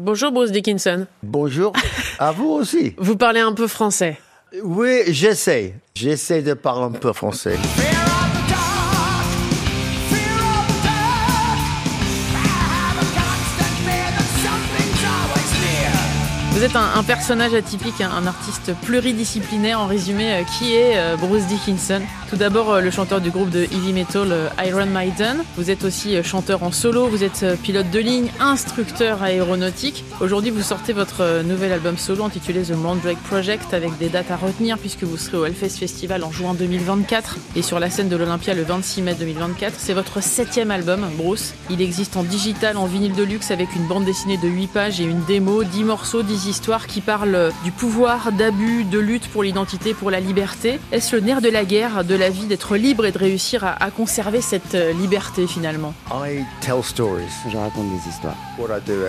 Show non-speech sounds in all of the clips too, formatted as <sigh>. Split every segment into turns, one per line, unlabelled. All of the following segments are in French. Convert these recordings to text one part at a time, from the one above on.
Bonjour Bruce Dickinson.
Bonjour, <laughs> à vous aussi.
Vous parlez un peu français.
Oui, j'essaie. J'essaie de parler un peu français.
Vous êtes un, personnage atypique, un, artiste pluridisciplinaire. En résumé, euh, qui est euh, Bruce Dickinson? Tout d'abord, euh, le chanteur du groupe de heavy metal Iron Maiden. Vous êtes aussi chanteur en solo, vous êtes pilote de ligne, instructeur aéronautique. Aujourd'hui, vous sortez votre nouvel album solo intitulé The Mandrake Project avec des dates à retenir puisque vous serez au Hellfest Festival en juin 2024 et sur la scène de l'Olympia le 26 mai 2024. C'est votre septième album, Bruce. Il existe en digital, en vinyle de luxe avec une bande dessinée de 8 pages et une démo, 10 morceaux, 10 histoires qui parlent du pouvoir, d'abus, de lutte pour l'identité, pour la liberté. Est-ce le nerf de la guerre, de la vie, d'être libre et de réussir à, à conserver cette euh, liberté finalement?
I tell stories.
Je raconte des histoires.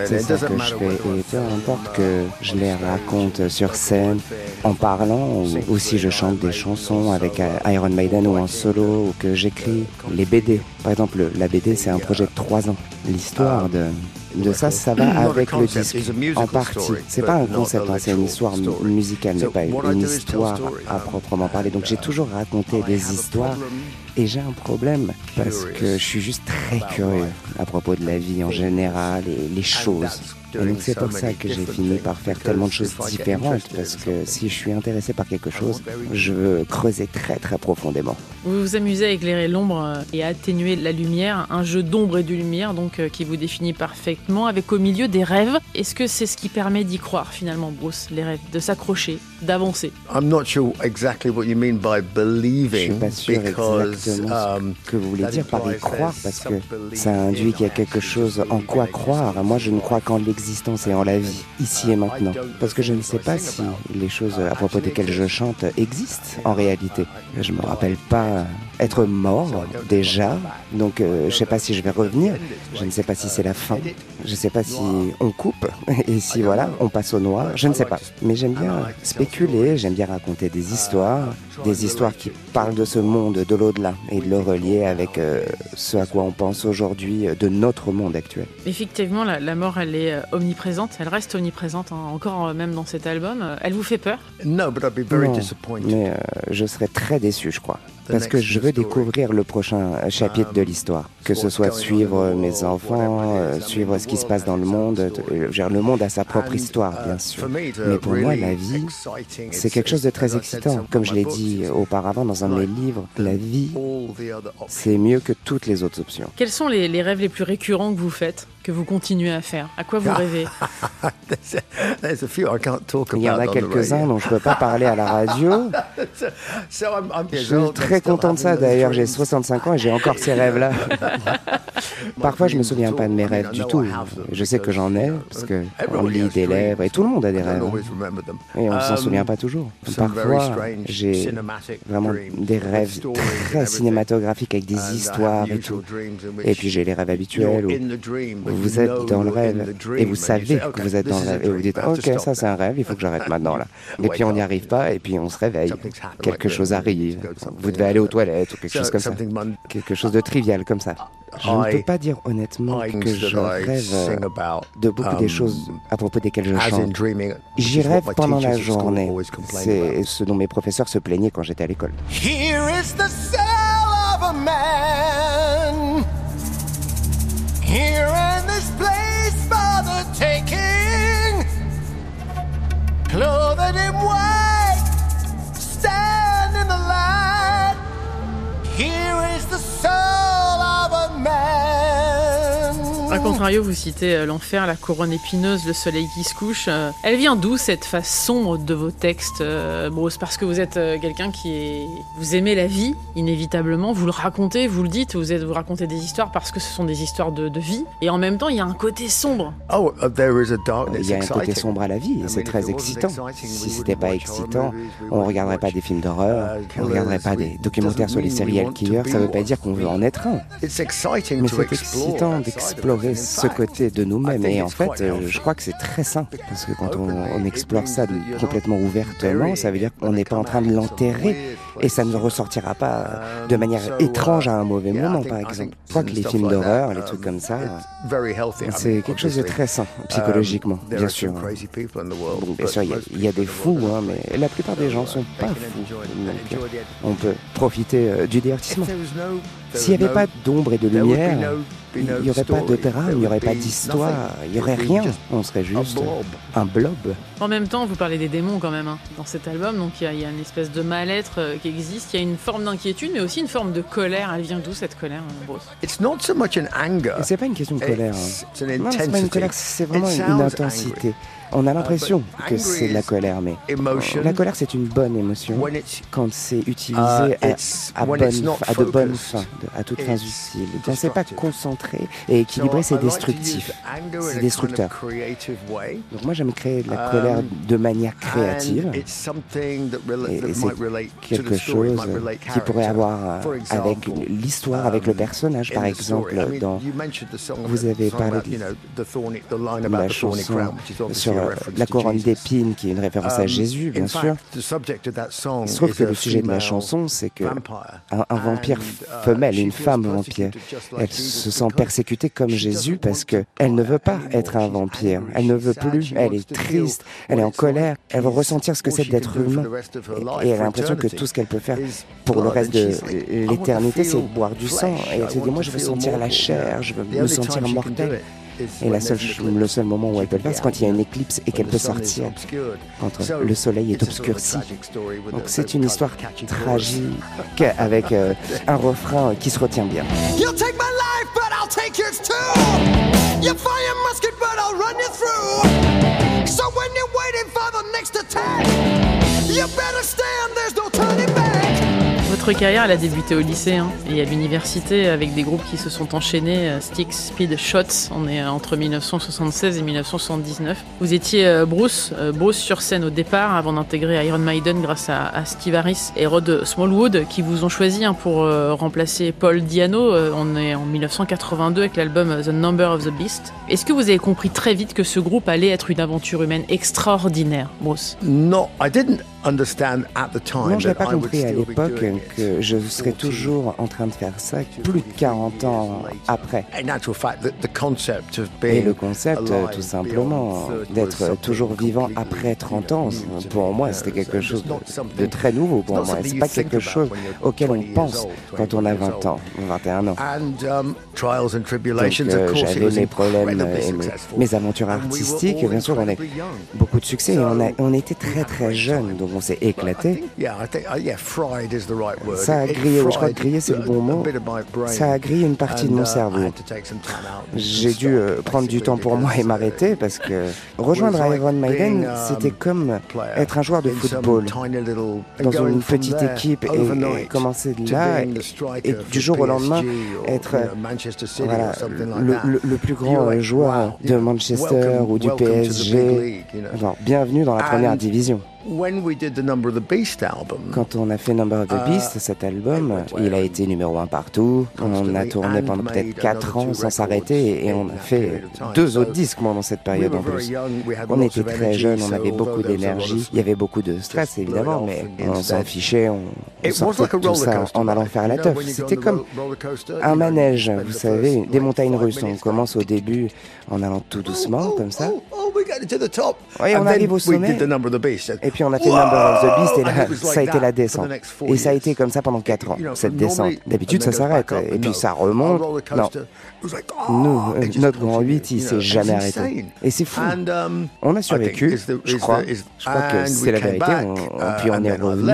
C'est ça que je fais. Et peu
uh,
importe que je les raconte sur scène, en parlant, ou, ou si je chante des chansons avec euh, Iron Maiden ou en solo, ou que j'écris les BD. Par exemple, la BD, c'est un projet de trois ans. L'histoire de, de ça, ça va avec le disque, en partie. C'est pas un concept, hein, c'est une histoire mu- musicale, mais pas une histoire à proprement parler. Donc j'ai toujours raconté des histoires et j'ai un problème parce que je suis juste très curieux à propos de la vie en général et les choses. Et donc c'est pour ça que j'ai fini par faire tellement de choses différentes parce que si je suis intéressé par quelque chose, je veux creuser très très profondément.
Vous vous amusez à éclairer l'ombre et à atténuer la lumière, un jeu d'ombre et de lumière donc euh, qui vous définit parfaitement avec au milieu des rêves. Est-ce que c'est ce qui permet d'y croire finalement Bruce, les rêves, de s'accrocher, d'avancer
I'm not sure exactly what you mean by
Je
believing
suis pas sûr
because
exactement
um,
ce que vous voulez dire par y croire parce que ça induit qu'il y a quelque chose en quoi croire. Moi, je ne crois qu'en l'existence et en la vie, ici et maintenant. Parce que je ne sais pas si les choses à propos desquelles je chante existent en réalité. Je me rappelle pas être mort déjà, donc euh, je sais pas si je vais revenir. Je ne sais pas si c'est la fin. Je ne sais pas si on coupe <laughs> et si voilà, on passe au noir. Je ne sais pas. Mais j'aime bien spéculer, j'aime bien raconter des histoires, des histoires qui parlent de ce monde, de l'au-delà, et de le relier avec euh, ce à quoi on pense aujourd'hui euh, de notre monde actuel.
Effectivement, la, la mort, elle est omniprésente, elle reste omniprésente, hein, encore même dans cet album. Elle vous fait peur?
No, but I'd be very
Non,
disappointed.
mais euh, je serais très déçu, je crois. Parce que je veux découvrir le prochain chapitre de l'histoire. Que ce soit suivre mes enfants, euh, suivre ce qui se passe dans le monde. euh, Le monde a sa propre histoire, bien sûr. Mais pour moi, la vie, c'est quelque chose de très excitant. Comme je l'ai dit auparavant dans un de mes livres, la vie, c'est mieux que toutes les autres options.
Quels sont les, les rêves les plus récurrents que vous faites, que vous continuez à faire? À quoi vous <laughs> rêvez?
There's a few I can't talk
Il y en a
about on the
quelques-uns
radio.
dont je ne peux pas parler à la radio. <laughs>
So I'm, I'm
Je suis très content de ça d'ailleurs, j'ai 65 ans et j'ai encore ces rêves-là. <laughs> <laughs> Parfois je me souviens pas de mes rêves du tout. Je sais que j'en ai, parce que on lit des lèvres et tout le monde a des rêves. hein. Et on ne s'en souvient pas toujours. Parfois j'ai vraiment des rêves très cinématographiques avec des histoires et tout. Et puis j'ai les rêves habituels où vous êtes dans le rêve et vous savez que vous êtes dans le rêve et vous dites ok ça c'est un rêve, il faut que j'arrête <laughs> maintenant là. Et puis on n'y arrive pas et puis on se réveille. Quelque chose arrive. Vous devez aller aux toilettes ou quelque chose comme ça. Quelque chose de trivial comme ça. Je ne peux pas dire honnêtement que je rêve de beaucoup des choses à propos desquelles je chante. J'y rêve pendant la journée. C'est ce dont mes professeurs se plaignaient quand j'étais à l'école.
Here is the cell of a man. Here in this place for the taking. Clothed in white,
vous citez euh, l'enfer, la couronne épineuse, le soleil qui se couche. Euh, Elle vient d'où cette face sombre de vos textes, euh, Bruce? Parce que vous êtes quelqu'un qui est... Vous aimez la vie, inévitablement, vous le racontez, vous le dites, vous, êtes... vous racontez des histoires parce que ce sont des histoires de, de vie. Et en même temps, il y a un côté sombre.
Oh, uh, there is a darkness.
Il y a un côté
exciting.
sombre à la vie et c'est très excitant. Si c'était pas excitant, on regarderait pas des films d'horreur, on regarderait pas des documentaires sur les serial killers. Ça veut pas dire qu'on veut en être un.
It's exciting
Mais
to
c'est
explore.
excitant d'explorer ce côté de nous-mêmes. Et en fait, euh, je crois que c'est très sain, parce que quand on, on explore ça complètement ouvertement, ça veut dire qu'on n'est pas en train de l'enterrer, et ça ne ressortira pas de manière étrange à un mauvais moment, par exemple. Je crois que les films d'horreur, les trucs comme ça, c'est quelque chose de très sain, psychologiquement, bien sûr. Bon, bien sûr, il y a- il y, a des fous, hein, mais la plupart des gens sont pas fous. Donc, on peut profiter euh, du divertissement. S'il n'y avait pas d'ombre et de lumière, il n'y aurait pas de drame, il n'y aurait pas d'histoire, il n'y aurait rien. On serait juste un blob.
En même temps, vous parlez des démons quand même hein, dans cet album, donc il y, a- il y a une espèce de mal-être euh, qui existe, il y a une forme d'inquiétude, mais aussi une forme de colère. Elle vient d'où cette colère, Bruce
It's not so much an anger.
Et c'est pas une question de colère.
It's,
hein. c'est pas une colère, c'est vraiment une intensité. On a l'impression
but
que c'est de la colère, mais la colère c'est une bonne émotion quand c'est utilisé
Uh,
à, bonne de bonnes fins, à toutes fins utiles. Quand c'est pas concentré et équilibré, c'est destructif. C'est destructeur. Donc moi j'aime créer de la
Um,
colère de manière créative. Et- c'est quelque chose
relate
qui pourrait avoir euh, avec l'histoire, avec le
um,
personnage, par exemple, dans vous avez parlé de- la chanson sur euh, la
to
couronne d'épines, qui est une référence à
Um,
Jésus, bien sûr.
is
que le sujet de la chanson, c'est que
vampire.
un, un vampire
uh,
femelle, une femme vampire, elle se sent persécutée comme Jésus parce que elle ne veut pas être un vampire. Elle ne veut plus, elle est triste, elle est en colère, elle veut ressentir ce que c'est d'être humain. Et- Et elle a l'impression que tout ce qu'elle peut faire pour le reste de l'éternité, c'est boire du sang. Et elle se dit, moi je veux sentir la chair, je veux me sentir mortel. Et la seule, le seul moment où elle peut le faire, c'est quand il y a une éclipse et qu'elle
When
peut
the sun is
sortir,
obscured.
quand le soleil est obscurci.
tragic story with
Donc
a-
c'est une histoire tragique avec euh, un refrain qui se retient bien.
You'll take my life, but I'll take yours too. You fire your musket, but I'll run you through. So when you're waiting for the next attack, you better stand, there's no turning.
Votre carrière, elle a débuté au lycée hein, et à l'université avec des groupes qui se sont enchaînés, euh, Sticks, Speed, Shots. On est euh, entre 1976 et 1979. Vous étiez euh, Bruce, Bruce sur scène au départ avant d'intégrer Iron Maiden grâce à, Steve Harris et Rod Smallwood qui vous ont choisi hein, pour remplacer Paul Diano. On est en 1982 avec l'album The Number of the Beast. Est-ce que vous avez compris très vite que ce groupe allait être une aventure humaine extraordinaire, Bruce?
No, I didn't understand at the time
Non, je n'ai pas compris à l'époque que je serais
40
toujours en train de faire ça plus de 40 ans après. Et
being
le concept, euh, tout simplement,
beyond 30 was
d'être toujours vivant après 30 ans, pour moi, c'était quelque chose de, très nouveau pour moi. C'est
you
pas quelque chose auquel
20
on pense quand on a
21 years
20 ans, 21 ans.
And um, trials and
Donc,
tribulations,
euh,
of course, it
j'avais mes problèmes et mes, aventures artistiques. Bien sûr, on a beaucoup de succès et on, a-
So,
on était très très jeunes, donc on s'est éclaté.
think- yeah, I think, yeah, fried is the right word.
Ça a grillé, je crois que griller, c'est le bon mot. Ça a grillé une partie de mon
uh,
cerveau. J'ai dû euh, prendre du temps pour moi et m'arrêter parce que <laughs> rejoindre Iron Maiden,
um,
c'était comme être un joueur de football dans une petite équipe et, commencer de là et, du jour au lendemain être voilà, le,
that.
le- le plus grand joueur de Manchester ou du PSG. bienvenue dans la première division.
When we did the Number of the Beast album,
Quand on a fait Number of the
Uh,
Beast, cet album, il a été numéro un partout. On a tourné pendant peut-être 4
another
ans
two
sans s'arrêter et on a fait deux autres disques pendant cette
we
période en
very
plus.
young, we had
On était
of
très
energy,
jeunes, on avait beaucoup d'énergie,
of
il y avait beaucoup de stress évidemment, mais on s'en fichait, on, on
It was
sortait tout ça en allant faire la
You know,
teuf. C'était comme un manège, vous savez, des montagnes russes. On commence au début en allant tout doucement
oh,
comme ça.
Oh, oh, we got to the top.
Oui, on arrive au
we
sommet.
did the number of the beast.
Et puis on a fait Number of the Beast et là, ça a été la descente. Et ça a été comme ça pendant 4 ans, cette descente. D'habitude, ça s'arrête. Et puis ça remonte. Non.
oh,
Nous, euh, notre grand
continued,
8, il s'est jamais arrêté. Et c'est fou.
Um,
On a survécu, je
is
crois. Je crois que c'est la vérité. On-
uh,
puis on est revenu.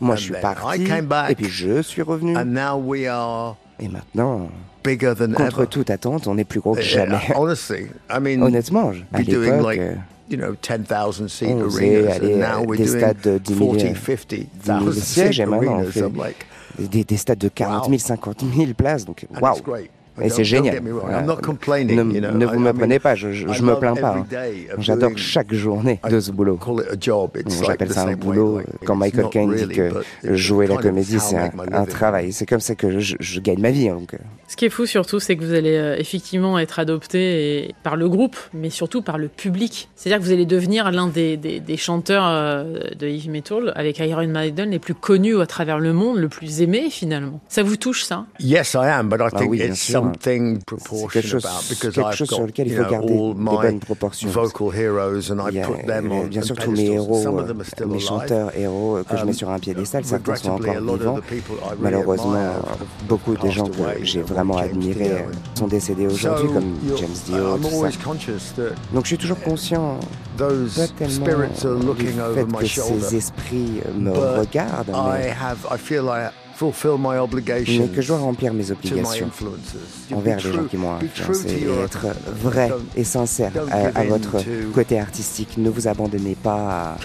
Moi, je suis parti. Et puis je suis revenu.
and now we are
Et maintenant,
bigger than
contre
ever.
toute attente, on est plus gros que
Yeah,
jamais. Honnêtement, je- à l'époque, euh,
you know 10,000 seat
on faisait
arenas, and now we're doing
stades de 10 000,
40,
10 000
50,000
sièges
seat <laughs> arenas. I'm like,
des, des stades de 40 000,
Wow.
50 000 places. Donc, waouh. Et c'est génial. Voilà. Ne, ne vous me prenez pas, je, je, me plains pas. hein. J'adore chaque journée de ce boulot. J'appelle ça un boulot. Quand Michael Caine dit que jouer la comédie, c'est un, un travail. C'est comme ça que je, je gagne ma vie. hein, Donc, euh.
Ce qui est fou surtout, c'est que vous allez euh, effectivement être adopté et- par le groupe, mais surtout par le public. C'est-à-dire que vous allez devenir l'un des, des- des chanteurs euh, de heavy metal avec Iron Maiden les plus connus à travers le monde, le plus aimé finalement. Ça vous touche ça?
Yes, I am, but I think
oui, bien
it's
sûr. Quelque chose, quelque
I've
chose
got
sur lequel il faut garder
all
des
my
bonnes proportions.
vocal heroes, and I
Il y a,
put them on
bien sûr tous mes héros,
Some
euh,
of them are still
mes chanteurs héros que je
Um,
mets sur un piédestal, certains sont encore vivants. Malheureusement, euh, beaucoup des gens que j'ai vraiment admirés sont décédés aujourd'hui, comme James Dio,
I'm
tout
always
ça.
conscious that
Donc je suis toujours conscient, pas tellement du
looking over
fait
my
que ces esprits me regardent, mais,
have, I feel I fulfill my
mais
obligation
que je dois remplir mes
to my
obligations envers
be
les gens
true-
qui m'ont influencé
to
et
your-
être vrai
don't-
et sincère
don't
à, votre côté artistique. Ne vous abandonnez pas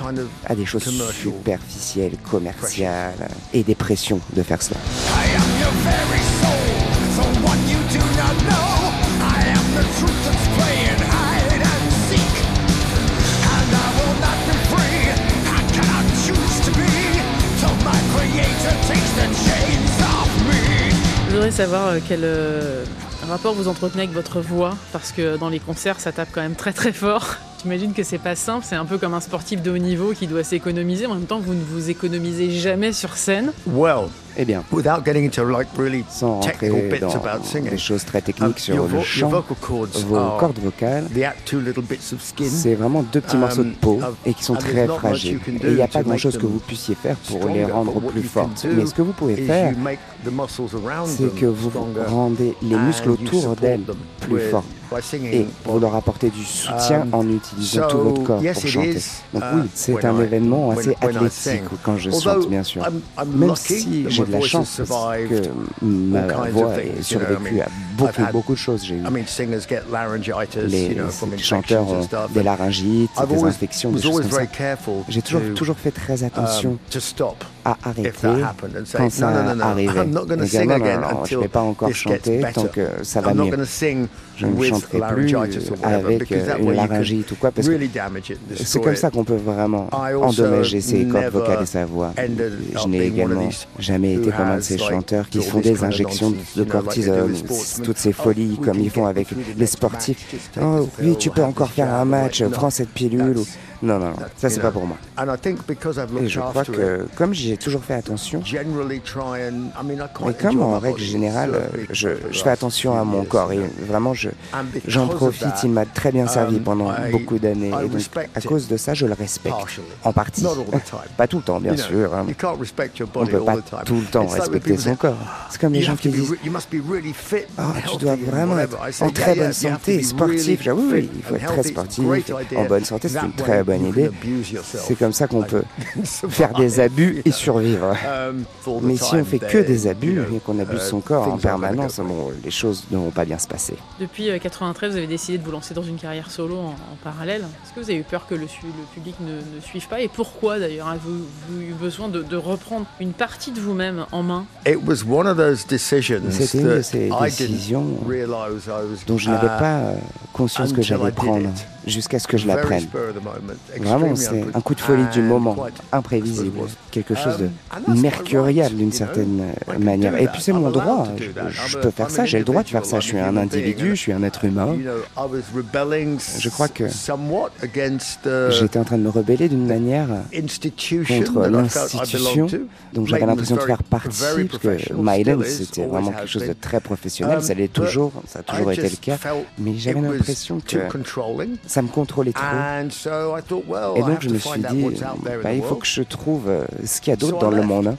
à, à des choses
commercial
superficielles, commerciales et des pressions de faire cela.
Voudrais savoir euh, quel euh, rapport vous entretenez avec votre voix, parce que dans les concerts, ça tape quand même très très fort. J'imagine que c'est pas simple, c'est un peu comme un sportif de haut niveau qui doit s'économiser, mais en même temps, vous ne vous économisez jamais sur scène.
Well,
Eh bien,
without getting into like really
sans
technical bits
dans
about singing,
des choses très
um,
techniques sur
your,
le
your
chant,
vocal cords
vos cordes vocales,
the act two little bits of skin?
c'est vraiment deux petits morceaux de peau
Um,
et qui sont très
there's not much
fragiles.
you can
Et
do
il n'y a
to
pas
make
grand-chose que
them
vous puissiez faire pour
stronger,
les rendre plus fortes. Mais ce que vous pouvez faire,
you make the muscles around
c'est
them
que vous rendez les muscles autour d'elles
them
plus forts. Et vous
on-
leur apportez du soutien
Um,
en utilisant tout votre corps pour chanter. Donc
uh,
oui, c'est un événement assez athlétique quand je chante, bien sûr. Même si j'ai de la chance que ma voix survécue
mean,
à beaucoup, beaucoup de choses. J'ai eu les
from
chanteurs ont des laryngites, des infections, des choses comme ça. J'ai toujours,
to,
toujours fait très attention
and say,
quand ça arrivait. Et non, non, non, je ne vais pas encore chanter tant que ça va mieux. Je ne chanterai plus avec euh, une laryngite ou quoi, parce que c'est comme ça qu'on peut vraiment endommager ses cordes vocales et sa voix. Je n'ai également jamais été comme un de ces chanteurs qui font des injections de cortisone, toutes ces
Oh,
folies comme ils font avec les sportifs. Oh oui, tu peux encore faire un match, prends cette pilule. ou- Non, non, non, ça c'est pas pour moi.
And I think because I've
Et je crois que, comme j'ai toujours fait attention,
quite
comme en règle générale,
certainly
je, fais attention à mon corps et vraiment j'en
of
profite. Il m'a très bien servi
um,
pendant beaucoup d'années et donc à cause de ça, je le respecte. En partie.
Not all the <laughs> time.
Pas tout le temps, bien sûr. hein.
You can't respect your
On
body
peut pas tout le temps respecter son corps. C'est comme les
You
gens qui disent
re- you must be really fit and
Ah, tu dois vraiment être en très bonne santé, sportif. J'avoue, oui,
fit
il faut être très sportif. En bonne santé, c'est une très bonne idée. C'est comme ça qu'on
and
peut <laughs> faire des abus et survivre. <laughs>
Um,
Mais si on fait que des abus et qu'on abuse
uh,
son corps en permanence, bon, les choses ne vont pas bien se passer.
Depuis euh, 93, vous avez décidé de vous lancer dans une carrière solo en, en parallèle. Est-ce que vous avez eu peur que le, public ne, ne suive pas? Et pourquoi d'ailleurs? Avez-vous vous eu besoin de, de reprendre une partie de vous-même en main?
It was one of those decisions
C'était une de
that
ces décisions
realize I was
dont je n'avais
uh,
pas euh, conscience que j'allais prendre jusqu'à ce que je la prenne. Vraiment, c'est un coup de folie du
and
moment, imprévisible, quelque chose de
and that's my
mercurial d'une certaine manière. Et puis c'est mon
allowed
droit, je,
I'm
peux faire ça, j'ai le droit de faire ça, je suis un individu, je suis un être humain. Je crois que
the
J'étais en train de me rebeller d'une manière contre l'institution. dont j'avais l'impression de
very-
faire partie, parce que c'était vraiment quelque chose de très professionnel,
Um,
ça l'est toujours, ça a toujours été le cas, mais j'avais l'impression que ça me contrôlait trop. Et donc je me suis dit, bah,
the
il faut que je trouve euh, ce qu'il y a d'autre dans le
left.
monde. hein.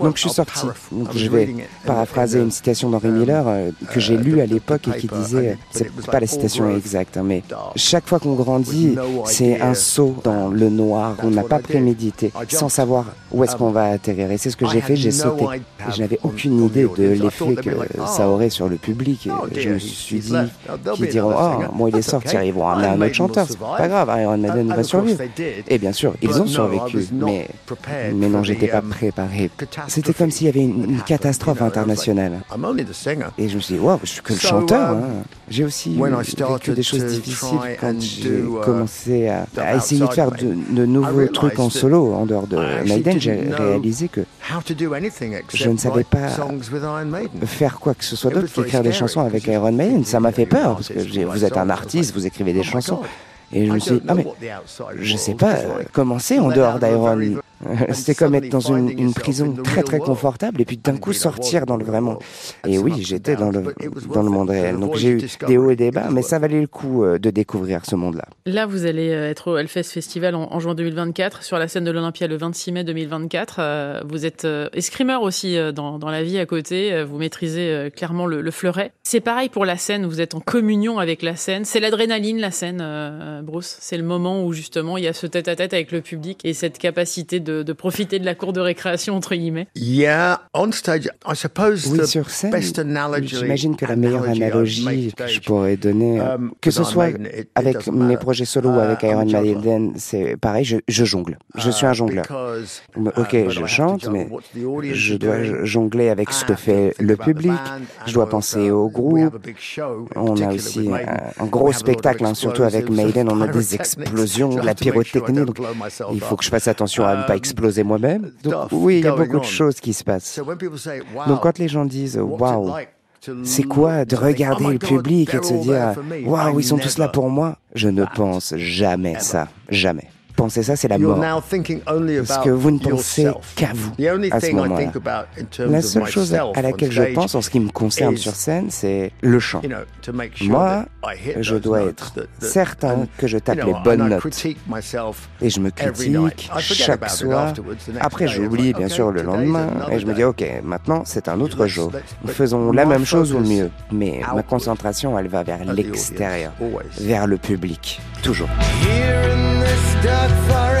Donc je suis sorti. Donc je vais paraphraser une citation d'Henri
um,
Miller euh, que j'ai
uh,
lue à l'époque et qui disait, c'est pas la citation exacte, mais chaque fois qu'on grandit, c'est un saut dans le noir qu'on n'a pas prémédité, sans savoir où est-ce
Um,
qu'on va atterrir. Et c'est ce que j'ai fait, j'ai sauté. Et je n'avais
on-
aucune
on
idée de l'effet que
like,
ça
oh,
aurait sur le public. Et
oh
je me suis dit
be
diront Oh, bon, il est sorti, ils vont a un autre chanteur, c'est pas grave, Iron Maiden va survivre. Et bien sûr, ils ont survécu, mais, mais non, j'étais pas préparé. C'était comme s'il y avait une, une catastrophe internationale. Et je me suis dit, waouh, je suis que le chanteur. hein. J'ai aussi vécu des choses difficiles quand j'ai commencé à, à essayer de faire de, de nouveaux trucs en solo en dehors de Maiden. J'ai réalisé que
je ne savais pas
faire quoi que ce soit d'autre qu'écrire des chansons avec Iron Maiden. Ça m'a fait peur parce que vous êtes un artiste, vous écrivez des chansons. Et je me suis dit, ah mais je sais pas euh, comment c'est en dehors d'Iron. C'était comme être dans une, une prison très très confortable et puis d'un coup sortir dans le vrai monde. Et oui, j'étais dans le, dans le monde réel. Donc j'ai eu des hauts et des bas, mais ça valait le coup euh, de découvrir ce monde-là.
Là, vous allez euh, être au Hellfest Festival en, en juin 2024, sur la scène de l'Olympia le 26 mai 2024. Euh, vous êtes euh, escrimeur aussi euh, dans, dans la vie à côté. Euh, Vous maîtrisez euh, clairement le, le fleuret. C'est pareil pour la scène. Vous êtes en communion avec la scène. C'est l'adrénaline, la scène, euh, Bruce. C'est le moment où justement il y a ce tête-à-tête avec le public et cette capacité de, de profiter de la cour de récréation entre guillemets.
Yeah, on stage, I suppose
Oui,
the
sur scène,
best analogy-
j'imagine que la meilleure analogie que je pourrais donner, euh,
um,
que
with
ce soit
Maiden, it- it
avec mes projets solo ou
Uh,
avec
a
Iron. Maiden, c'est pareil, je, je jongle. Je suis un
Uh,
jongleur.
uh,
Ok, je chante, mais je dois jongler avec ce que fait le public. Je dois
also,
penser au groupe. On a aussi un,
Maiden.
gros spectacle, hein, surtout avec
explosives,
On a des explosions, de la pyrotechnie. Donc, il faut que je fasse attention à ne pas
Um,
exploser moi-même. Donc, oui, il y a beaucoup de choses qui se passent. Donc, quand les gens disent waouh, c'est quoi de regarder
oh
le public et de se dire waouh, ils sont tous là pour moi? Je ne pense jamais ça. Jamais. Penser ça, c'est la mort. Parce que vous ne pensez qu'à vous
The only
à ce
thing I
moment-là.
think about in terms
La
of
seule chose à laquelle je pense en ce qui me concerne
is,
sur scène, c'est le chant.
you know, to make sure
Moi,
that I hit
je dois être certain
and,
que je tape les bonnes notes. Et je me critique chaque soir. Après, j'oublie bien
okay,
sûr le lendemain
another
et je me dis,
day.
ok, maintenant c'est un autre jour. Faisons la
my
même chose ou mieux. Mais ma concentration, elle va vers l'extérieur, vers le public, toujours.
Here in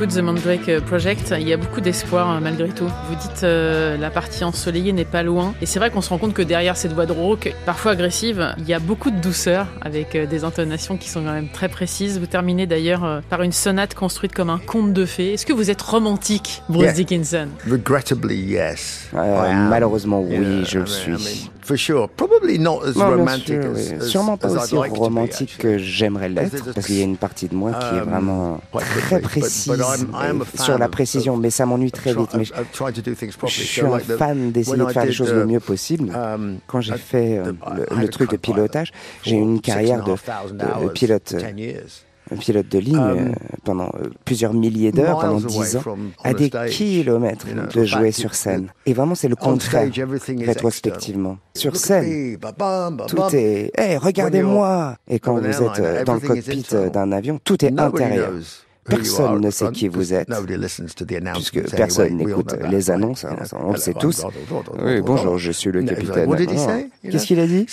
écoute The Mandrake Project, il y a beaucoup d'espoir euh, malgré tout. Vous dites euh, la partie ensoleillée n'est pas loin. Et c'est vrai qu'on se rend compte que derrière cette voix de rauque, parfois agressive, il y a beaucoup de douceur avec euh, des intonations qui sont quand même très précises. Vous terminez d'ailleurs euh, par une sonate construite comme un conte de fées. Est-ce que vous êtes romantique, Bruce
Yeah.
Dickinson?
Regrettably, yes.
Euh, malheureusement, oui,
Yeah,
je
I
le
mean-
suis.
I mean, for sure. Probably not as
Non, bien
romantic
sûr,
as,
Sûrement pas
as
aussi
like to be,
romantique que j'aimerais l'être, parce qu'il y a une partie de moi qui est
Um,
vraiment très
but-
précise
but
sur la précision, mais ça m'ennuie très vite. Mais je suis un fan d'essayer de faire les choses
uh,
le mieux possible.
um,
Quand j'ai fait euh, le, truc de pilotage, j'ai eu une carrière de,
6,500
de
hours
pilote,
for 10 years.
Un pilote de ligne
Um,
euh, pendant euh, plusieurs milliers d'heures, pendant 10 ans, à des kilomètres de jouer sur scène. Et vraiment, c'est le
On
contraire, rétrospectivement. Sur scène, tout est Hey, regardez-moi Et quand vous êtes euh, dans le cockpit euh, d'un avion, tout est intérieur. Personne ne sait qui vous êtes. Puisque personne n'écoute les annonces, hein, on le sait tous. Oui, bonjour, je suis le capitaine. Qu'est-ce qu'il a dit?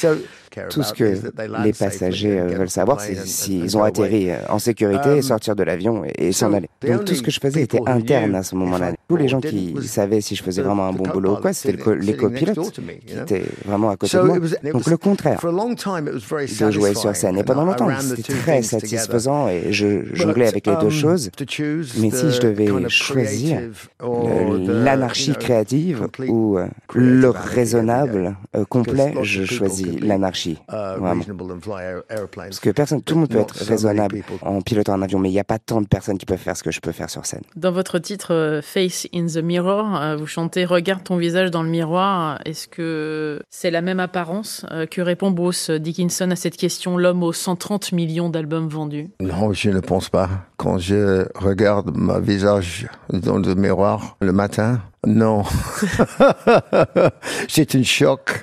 Tout ce que les passagers euh, veulent savoir, c'est s'ils ont atterri euh, en sécurité,
Um,
sortir de l'avion et, s'en aller. Donc tout ce que je faisais était interne à ce moment-là. Tous les gens qui savaient si je faisais vraiment un bon boulot ou quoi, c'était co- les copilotes qui étaient vraiment à côté de moi. Donc le contraire
For a long time, it was very
de jouer sur scène. Et
and
pendant longtemps, c'était très satisfaisant et je jonglais avec les deux
um,
choses. Mais si je devais choisir l'anarchie créative ou euh, le
anarchy
raisonnable complet, je choisis l'anarchie.
Uh,
Vraiment. Parce que personne, tout le monde peut être raisonnable en pilotant un avion, mais il n'y a pas tant de personnes qui peuvent faire ce que je peux faire sur scène.
Dans votre titre euh, Face in the Mirror, euh, vous chantez Regarde ton visage dans le miroir. Est-ce que c'est la même apparence Euh, Que répond Bruce Dickinson à cette question L'homme aux 130 millions d'albums vendus
Non, je ne pense pas. Quand je regarde mon visage dans le miroir le matin, non. <laughs> C'est un choc.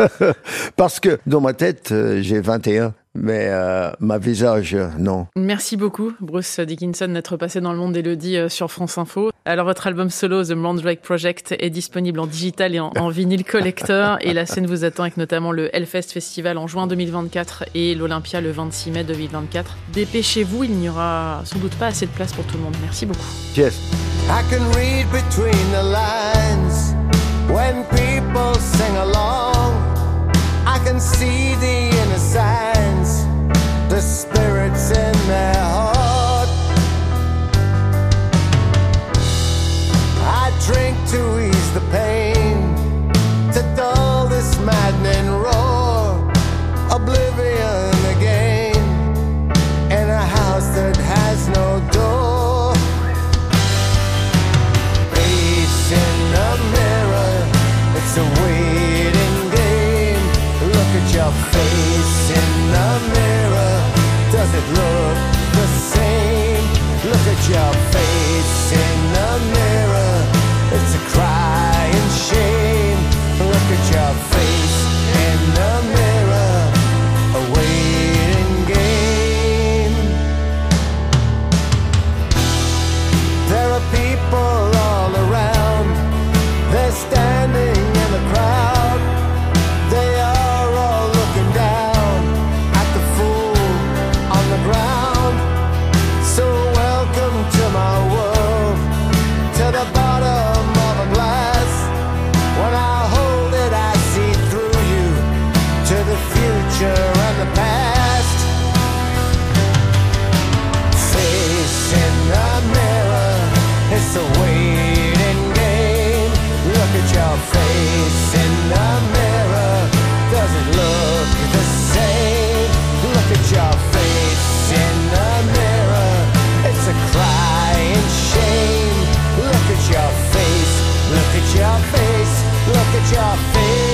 <laughs> Parce que dans ma tête, euh, j'ai 21. Mais euh, ma visage, non.
Merci beaucoup, Bruce Dickinson, d'être passé dans le monde d'Elodie euh, sur France Info. Alors, votre album solo, The Blonde Drake Project, est disponible en digital et en, en vinyle collector. <laughs> et la scène vous attend avec notamment le Hellfest Festival en juin 2024 et l'Olympia le 26 mai 2024. Dépêchez-vous, il n'y aura sans doute pas assez de place pour tout le monde. Merci beaucoup.
Yes.
I can read between the lines when people sing along. I can see the inner the spirits in their heart. I drink to ease the pain, to dull this maddening roar. Oblivion again in a house that has no door. Face in the mirror, it's a waiting game. Look at your face your face.